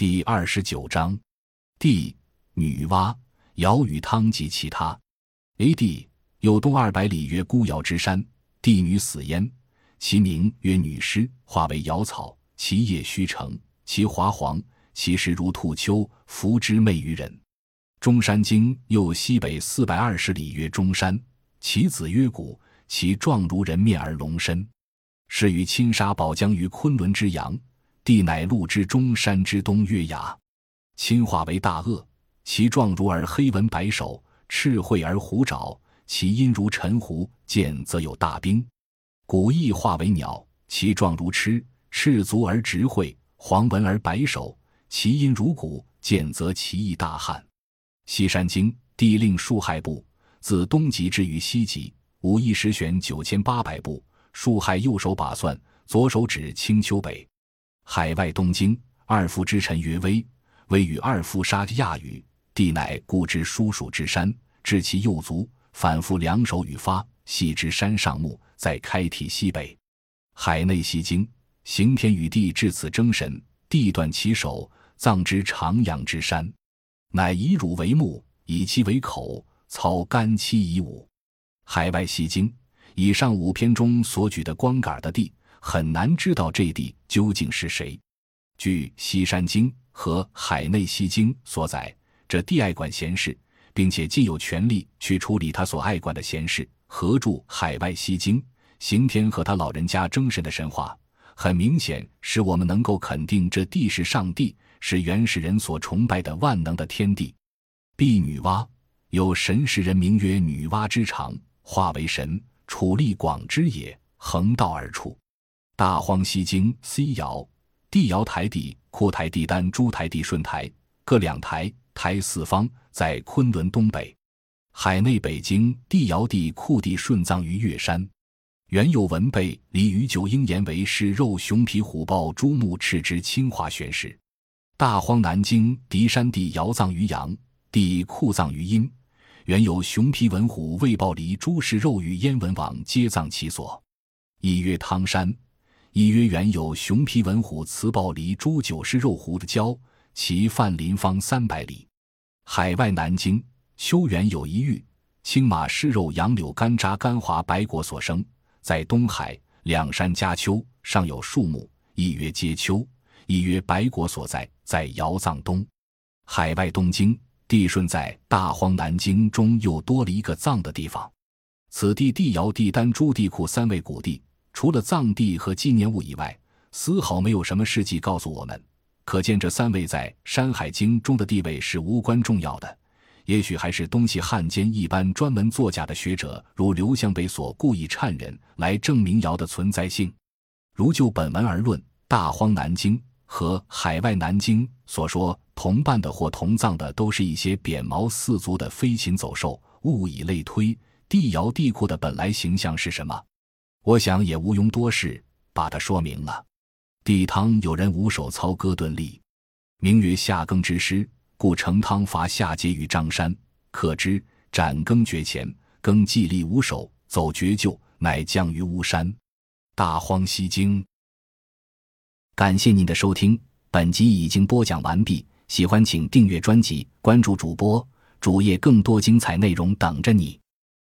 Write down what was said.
第二十九章，帝女娲尧与汤及其他。A.D. 有东二百里，曰孤尧之山，帝女死焉，其名曰女尸，化为瑶草，其叶虚成，其华黄，其实如兔丘，服之媚于人。中山经又西北四百二十里，曰中山，其子曰谷，其状如人面而龙身，是于亲沙宝江于昆仑之阳。帝乃陆之中山之东月牙，亲化为大鳄，其状如而黑纹白首，赤喙而虎爪，其音如沉湖，见则有大冰。古翼化为鸟，其状如螭，赤足而直喙，黄纹而白首，其音如鼓，见则其意大旱。西山经帝令数害部，自东极至于西极，武艺十选九千八百步。数害右手把算，左手指青丘北。海外东经二父之臣曰威，威与二父杀亚语，帝乃固之叔属之山，置其右足，反复两手与发，系之山上木，在开体西北。海内西经刑天与地至此争神，地断其手，葬之长阳之山，乃以乳为目，以其为口，操干戚以武。海外西经以上五篇中所举的光杆的地。很难知道这地究竟是谁。据《西山经》和《海内西经》所载，这地爱管闲事，并且尽有权力去处理他所爱管的闲事。合著《海外西经》，刑天和他老人家争神的神话，很明显使我们能够肯定这地是上帝，是原始人所崇拜的万能的天地。婢女娲有神世人名曰女娲之长，化为神，处力广之也，横道而出。大荒西经 C 爻，地爻台地库台地丹朱台地顺台各两台台四方，在昆仑东北。海内北经地爻地库地顺葬于岳山。原有文备离于九应言为是肉熊皮虎豹朱木赤之清华玄石。大荒南经狄山地爻葬于阳，地库葬于阴。原有熊皮文虎未豹离诸氏肉与燕文王皆葬其所。以曰汤山。一曰原有熊皮文虎雌豹狸猪九狮肉狐的郊，其范林方三百里。海外南京修原有一玉，青马狮肉杨柳干扎干华白果所生，在东海两山夹丘，上有树木，一曰阶丘，一曰白果所在，在尧藏东。海外东京地顺在大荒南京中又多了一个藏的地方，此地地窑地丹朱地库三位古地。除了藏地和纪念物以外，丝毫没有什么事迹告诉我们。可见这三位在《山海经》中的地位是无关重要的。也许还是东西汉间一般专门作假的学者，如刘向北所故意忏人来证明尧的存在性。如就本文而论，《大荒南经》和《海外南经》所说同伴的或同葬的，都是一些扁毛四足的飞禽走兽。物以类推，地尧地库的本来形象是什么？我想也无庸多事，把它说明了。地汤有人无手操戈顿立，名曰夏耕之师，故成汤伐夏桀于张山，可知斩耕绝前，耕既立无手，走绝救，乃降于巫山。大荒西经。感谢您的收听，本集已经播讲完毕。喜欢请订阅专辑，关注主播主页，更多精彩内容等着你。